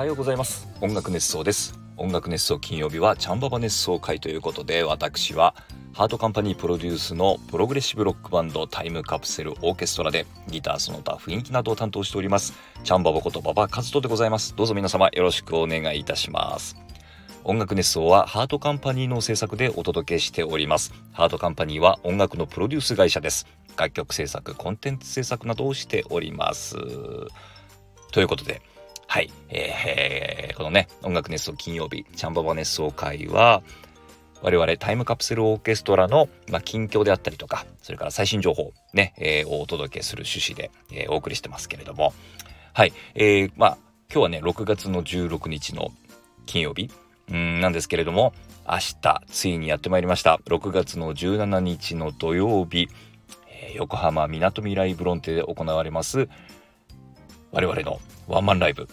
はようございます。音楽熱奏です。音楽熱奏金曜日はチャンババ熱奏会ということで私はハートカンパニープロデュースのプログレッシブロックバンドタイムカプセルオーケストラでギターその他雰囲気などを担当しておりますチャンババことババカズトでございます。どうぞ皆様よろしくお願いいたします。音楽熱奏はハートカンパニーの制作でお届けしております。ハートカンパニーは音楽のプロデュース会社です。楽曲制作コンテンツ制作などをしております。ということではい、えー、このね音楽熱奏金曜日チャンババ熱奏会は我々タイムカプセルオーケストラの、まあ、近況であったりとかそれから最新情報ね、えー、をお届けする趣旨で、えー、お送りしてますけれども。はい、えー、まあ今日はね6月の16日の金曜日。んなんですけれども明日ついにやってまいりました。6月の17日の土曜日、えー、横浜みなとみらいブロンテで行われます我々のワンマンライブ。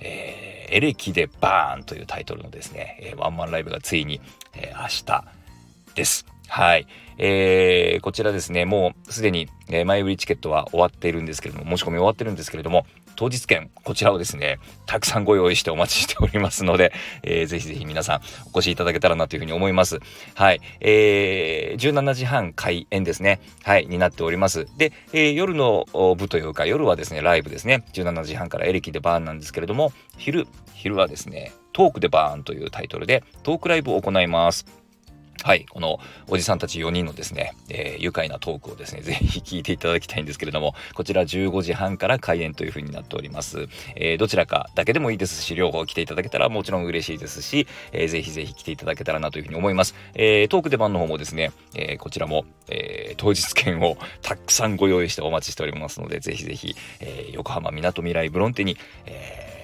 えー、エレキでバーンというタイトルのですね、えー、ワンマンライブがついに、えー、明日です。はい。えー、こちらですね、もうすでに、え、前売りチケットは終わっているんですけれども、申し込み終わってるんですけれども、当日券、こちらをですね、たくさんご用意してお待ちしておりますので、えー、ぜひぜひ皆さんお越しいただけたらなというふうに思います。はい。えー、17時半開演ですね。はい、になっております。で、えー、夜の部というか、夜はですね、ライブですね。17時半からエレキでバーンなんですけれども、昼、昼はですね、トークでバーンというタイトルでトークライブを行います。はい、このおじさんたち4人のですね、えー、愉快なトークをですね、ぜひ聞いていただきたいんですけれども、こちら15時半から開演というふうになっております。えー、どちらかだけでもいいですし、両方来ていただけたらもちろん嬉しいですし、えー、ぜひぜひ来ていただけたらなというふうに思います。えー、トーク出番の方もですね、え、こちらも、え、当日券をたくさんご用意してお待ちしておりますので、ぜひぜひ、え、横浜みなとみらいブロンテに、えー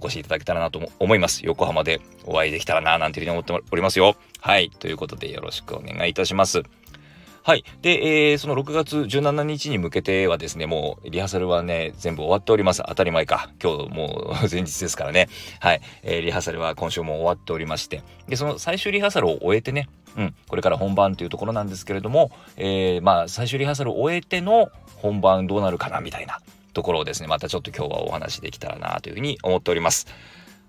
お越しいただけたらなと思います。横浜でお会いできたらな、なんていうふうに思っておりますよ。はい。ということでよろしくお願いいたします。はい。で、えー、その6月17日に向けてはですね、もうリハーサルはね、全部終わっております。当たり前か。今日もう前日ですからね。はい。えー、リハーサルは今週も終わっておりまして。で、その最終リハーサルを終えてね、うん、これから本番というところなんですけれども、えー、まあ、最終リハーサルを終えての本番どうなるかな、みたいな。ところをですねまたちょっと今日はお話できたらなというふうに思っております。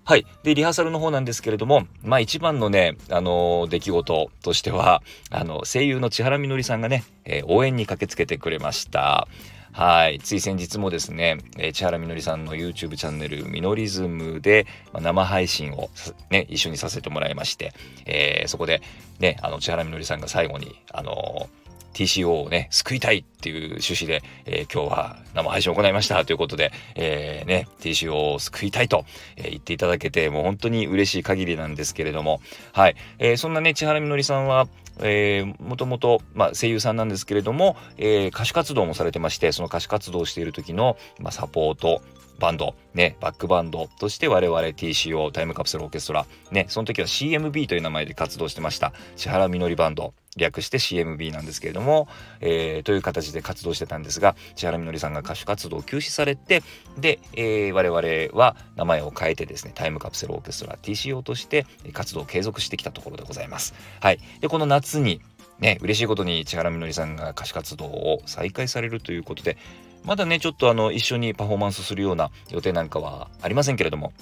はい。で、リハーサルの方なんですけれども、まあ一番のね、あのー、出来事としては、あの、声優の千原みのりさんがね、えー、応援に駆けつけてくれました。はい。つい先日もですね、えー、千原みのりさんの YouTube チャンネル、ミノリズムで、まあ、生配信をね、一緒にさせてもらいまして、えー、そこで、ね、あの、千原みのりさんが最後に、あのー TCO をね、救いたいっていう趣旨で、えー、今日は生配信を行いましたということで、えー、ね、TCO を救いたいと、え、言っていただけて、もう本当に嬉しい限りなんですけれども、はい。え、そんなね、千原みのりさんは、えー、もともと、まあ、声優さんなんですけれども、え、歌手活動もされてまして、その歌手活動をしている時の、まあ、サポート、バンド、ね、バックバンドとして我々 TCO タイムカプセルオーケストラ、ね、その時は CMB という名前で活動してました。千原みのりバンド、略して CMB なんですけれども、えー、という形で活動してたんですが、千原みのりさんが歌手活動を休止されて、で、えー、我々は名前を変えてですね、タイムカプセルオーケストラ TCO として活動を継続してきたところでございます。はい。で、この夏に、ね、嬉しいことに千原みのりさんが歌手活動を再開されるということで、まだね、ちょっとあの、一緒にパフォーマンスするような予定なんかはありませんけれども、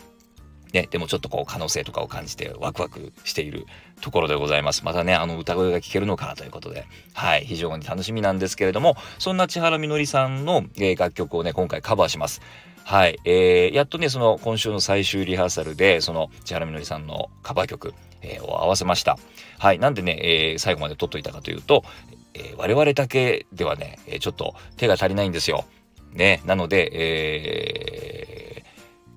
ね、でもちょっとこう可能性とかを感じてワクワクしているところでございます。またね、あの歌声が聞けるのかなということで、はい、非常に楽しみなんですけれども、そんな千原みのりさんの、えー、楽曲をね、今回カバーします。はい、えー、やっとね、その今週の最終リハーサルで、その千原みのりさんのカバー曲、えー、を合わせました。はい、なんでね、えー、最後まで撮っといたかというと、えー、我々だけではね、えちょっと手が足りないんですよ。ね、なので、え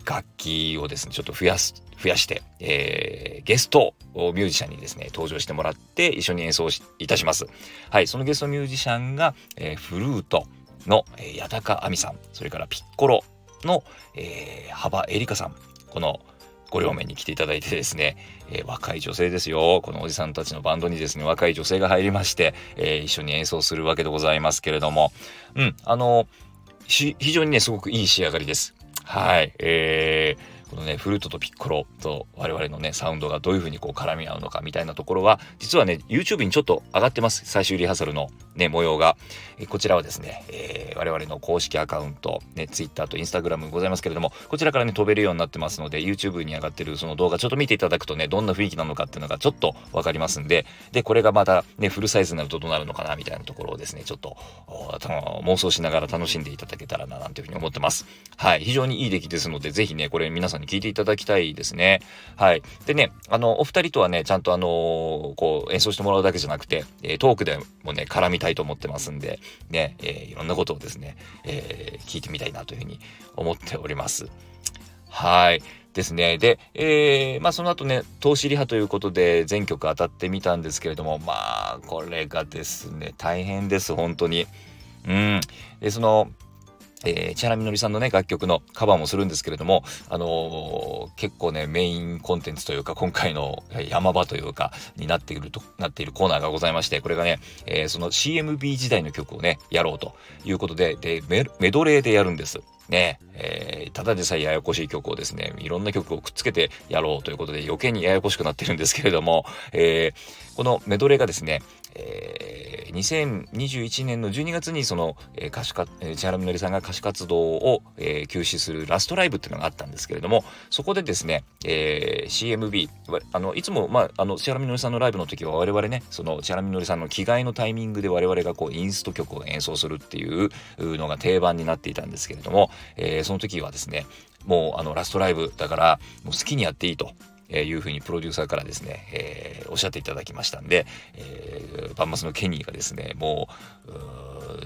ー、楽器をですね、ちょっと増やす、増やして、えー、ゲストミュージシャンにですね、登場してもらって一緒に演奏いたします。はい、そのゲストミュージシャンが、えー、フルートの、えー、矢高亜美さん、それからピッコロの、えー、幅エリカさん、このご両面に来ていただいてですね、えー、若い女性ですよ。このおじさんたちのバンドにですね、若い女性が入りまして、えー、一緒に演奏するわけでございますけれども、うん、あの、非常にね、すごくいい仕上がりです。はい。えー、このねフルートとピッコロと我々のねサウンドがどういう風にこう絡み合うのかみたいなところは実はね YouTube にちょっと上がってます。最終リハーサルのね模様が、えこちらはですね、えー、我々の公式アカウントね Twitter と Instagram ございますけれどもこちらからね飛べるようになってますので YouTube に上がってるその動画ちょっと見ていただくとねどんな雰囲気なのかっていうのがちょっと分かりますんででこれがまたねフルサイズになるとどうなるのかなみたいなところをですねちょっと妄想しながら楽しんでいただけたらななんていうふうに思ってます。はい非常にいい出来ですのでぜひねこれ皆さんに聞いていただきたいですねはいでねあのお二人とはねちゃんとあのこう演奏してもらうだけじゃなくて、えトークでもね絡みたいと思ってますんでね、えー、いろんなことをですね、え、聞いてみたいなというふうに思っておりますはいですね。で、えー、まあその後ね、投資リハということで全曲当たってみたんですけれども、まあこれがですね、大変です、本当に。うん。で、その、えー、千原みのりさんのね、楽曲のカバーもするんですけれども、あのー、結構ね、メインコンテンツというか、今回の山場というか、になっていると、なっているコーナーがございまして、これがね、えー、その CMB 時代の曲をね、やろうということで、で、メドレーでやるんです。ね、えー、ただでさえややこしい曲をですね、いろんな曲をくっつけてやろうということで余計にややこしくなってるんですけれども、えー、このメドレーがですね、えー、2021年の12月にその、えー、歌手か、えー、千原みのりさんが歌手活動を、えー、休止するラストライブっていうのがあったんですけれども、そこでですね、えー、CMB、あの、いつも、まあ、あの、千原みのりさんのライブの時は我々ね、その千原みのりさんの着替えのタイミングで我々がこう、インスト曲を演奏するっていうのが定番になっていたんですけれども、えー、その時はですね、もうあのラストライブだからもう好きにやっていいとえいうふうにプロデューサーからですね、えー、おっしゃっていただきましたんで、え、バンマスのケニーがですね、もう、う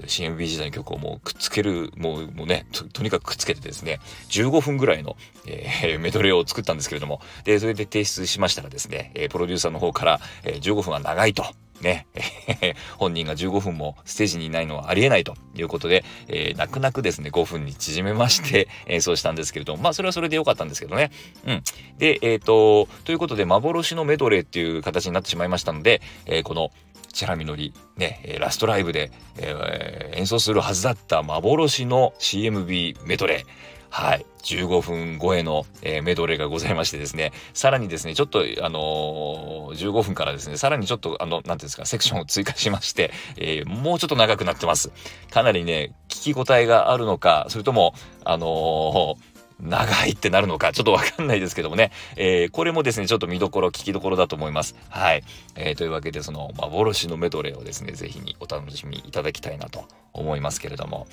CMB 時代の曲をもうくっつける、もうもうねと、にかくくっつけてですね、15分ぐらいの、えー、メドレーを作ったんですけれども、で、それで提出しましたらですね、プロデューサーの方から、え15分は長いと。ね、本人が15分もステージにいないのはありえないということで、えー、泣く泣くですね、5分に縮めまして 演奏したんですけれども、まあそれはそれで良かったんですけどね。うん。で、えっ、ー、と、ということで、幻のメドレーっていう形になってしまいましたので、えー、この、チェラミノリ、ね、ラストライブで、えー、演奏するはずだった幻の CMB メドレー。はい。15分超えの、えー、メドレーがございましてですね、さらにですね、ちょっと、あのー、15分からですね、さらにちょっと、あの、なんていうんですか、セクションを追加しまして、えー、もうちょっと長くなってます。かなりね、聞き応えがあるのか、それとも、あの長いってなるのか、ちょっとわかんないですけどもね。えー、これもですね、ちょっと見どころ、聞きどころだと思います。はい。えー、というわけで、その、幻のメドレーをですね、ぜひにお楽しみいただきたいなと思いますけれども。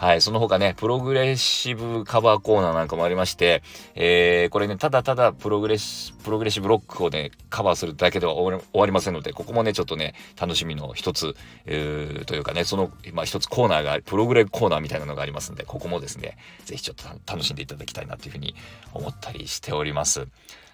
はい。その他ね、プログレッシブカバーコーナーなんかもありまして、えー、これね、ただただプログレッシ、プログレッシブロックをね、カバーするだけでは終わりませんので、ここもね、ちょっとね、楽しみの一つ、えー、というかね、その、まあ一つコーナーが、プログレコーナーみたいなのがありますんで、ここもですね、ぜひちょっと楽しんでいただきたいなというふうに思ったりしております。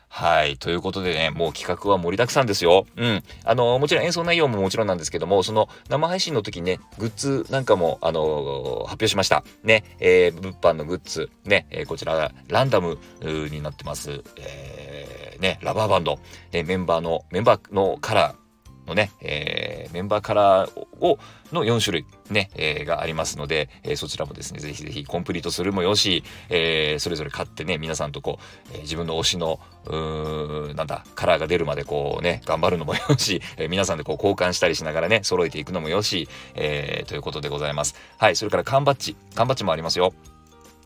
はい。ということでね、もう企画は盛りだくさんですよ。うん。あの、もちろん演奏内容ももちろんなんですけども、その生配信の時にね、グッズなんかも、あの発表しました。ね、えー、物販のグッズ、ね、えー、こちら、ランダムになってます。えー、ね、ラバーバンド、えメンバーの、メンバーのカラー、のね、えー、メンバーカラーを、の4種類ね、えー、がありますので、えー、そちらもですね、ぜひぜひコンプリートするもよし、え、それぞれ買ってね、皆さんとこう、え、自分の推しの、うー、なんだ、カラーが出るまでこうね、頑張るのもよし、え、皆さんでこう交換したりしながらね、揃えていくのもよし、え、ということでございます。はい、それから缶バッジ、缶バッジもありますよ。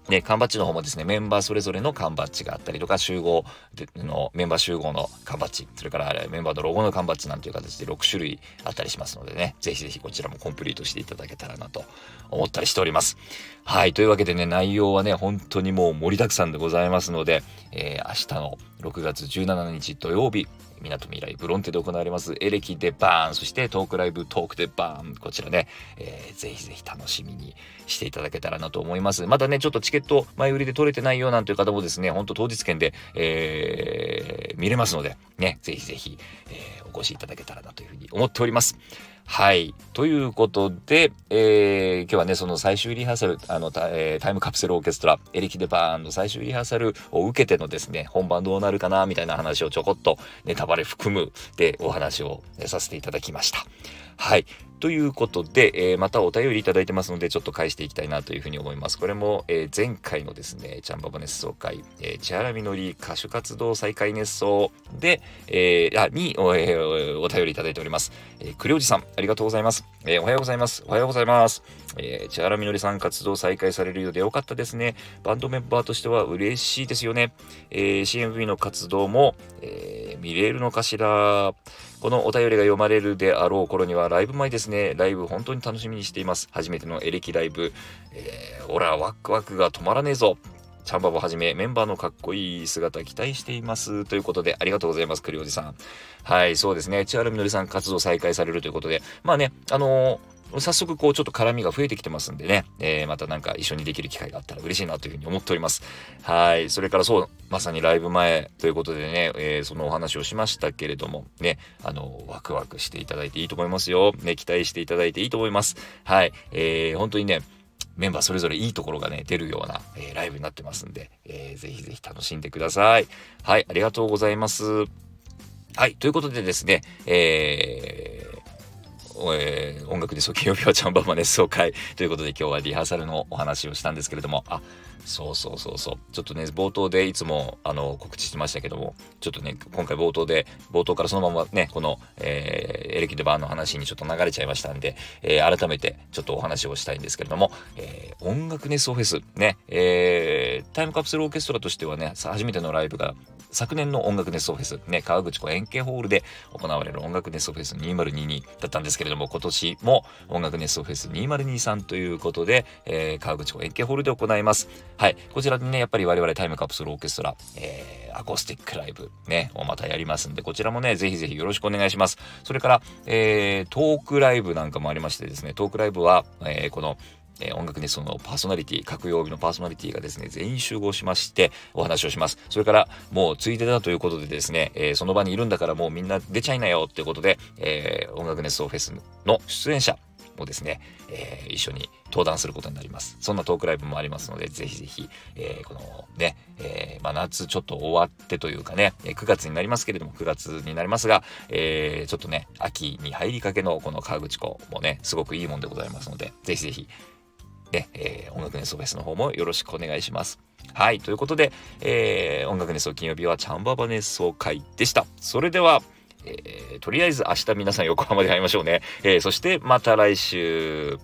で、缶バッジの方もですね、メンバーそれぞれの缶バッジがあったりとか、集合の、メンバー集合の缶バッジ、それからメンバーのロゴの缶バッジなんていう形で6種類あったりしますのでね、ぜひぜひこちらもコンプリートしていただけたらなと思ったりしております。はい、というわけでね、内容はね、本当にもう盛りだくさんでございますので、えー、明日の6月17日土曜日、みなとみらいブロンテで行われますエレキでバーン、そしてトークライブトークでバーン、こちらね、えー、ぜひぜひ楽しみにしていただけたらなと思います。まだね、ちょっとチケット前売りで取れてないよなんていう方もですね、ほんと当日券で、えー、見れますので、ね、ぜひぜひ、えー、お越しいただけたらなというふうに思っております。はい。ということで、えー、今日はね、その最終リハーサル、あの、えー、タイムカプセルオーケストラ、エレキデバーンの最終リハーサルを受けてのですね、本番どうなるかな、みたいな話をちょこっとネタバレ含むでお話をさせていただきました。はいということで、えー、またお便りいただいてますので、ちょっと返していきたいなというふうに思います。これも、えー、前回のですね、チャンババ熱奏会、えー、千原みのり歌手活動再開熱奏で、えー、あ、にお,、えー、お便りいただいております。えー、栗おじさん、ありがとうございます。えー、おはようございます。おはようございます。えー、千原みのりさん活動再開されるようでよかったですね。バンドメンバーとしては嬉しいですよね。えー、CMV の活動も、えー、見れるのかしら。このお便りが読まれるであろう頃にはライブ前ですね。ライブ本当に楽しみにしています。初めてのエレキライブ。えー、オラワクワクが止まらねえぞ。チャンバボはじめメンバーのかっこいい姿期待しています。ということで、ありがとうございます、栗おじさん。はい、そうですね。千原みのりさん活動再開されるということで、まあね、あのー早速こうちょっと絡みが増えてきてますんでね、えー、またなんか一緒にできる機会があったら嬉しいなというふうに思っております。はい。それからそう、まさにライブ前ということでね、えー、そのお話をしましたけれども、ね、あの、ワクワクしていただいていいと思いますよ。ね、期待していただいていいと思います。はい。えー、本当にね、メンバーそれぞれいいところがね、出るような、えー、ライブになってますんで、えー、ぜひぜひ楽しんでください。はい、ありがとうございます。はい、ということでですね、えーえー、音楽でそう金曜日はチャンバーマ熱奏会ということで今日はリハーサルのお話をしたんですけれども。あそうそうそうそう。ちょっとね冒頭でいつもあの告知してましたけども。ちょっとね今回冒頭で冒頭からそのままねこの、えー、エレキでバーの話にちょっと流れちゃいましたんで、えー、改めてちょっとお話をしたいんですけれども、えー、音楽熱奏フェスね、えー、タイムカプセルオーケストラとしてはね初めてのライブが昨年の音楽熱奏フェス、ね、川口湖円形ホールで行われる音楽熱奏フェス2022だったんですけれども、今年も音楽熱奏フェス2023ということで、えー、川口湖円形ホールで行います。はい。こちらでね、やっぱり我々タイムカプセルオーケストラ、えー、アコースティックライブね、をまたやりますんで、こちらもね、ぜひぜひよろしくお願いします。それから、えー、トークライブなんかもありましてですね、トークライブは、えー、この、えー、音楽熱奏のパーソナリティ、各曜日のパーソナリティがですね、全員集合しましてお話をします。それから、もうついでだということでですね、えー、その場にいるんだからもうみんな出ちゃいなよってことで、えー、音楽熱奏フェスの出演者もですね、えー、一緒に登壇することになります。そんなトークライブもありますので、ぜひぜひ、えー、このね、えー、まあ、夏ちょっと終わってというかね、9月になりますけれども、9月になりますが、え、ちょっとね、秋に入りかけのこの河口湖もね、すごくいいもんでございますので、ぜひぜひ、ね、えー、音楽熱奏フェスの方もよろしくお願いします。はい、ということで、えー、音楽熱奏金曜日はチャンババ熱奏会でした。それでは、えー、とりあえず明日皆さん横浜で会いましょうね。えー、そしてまた来週。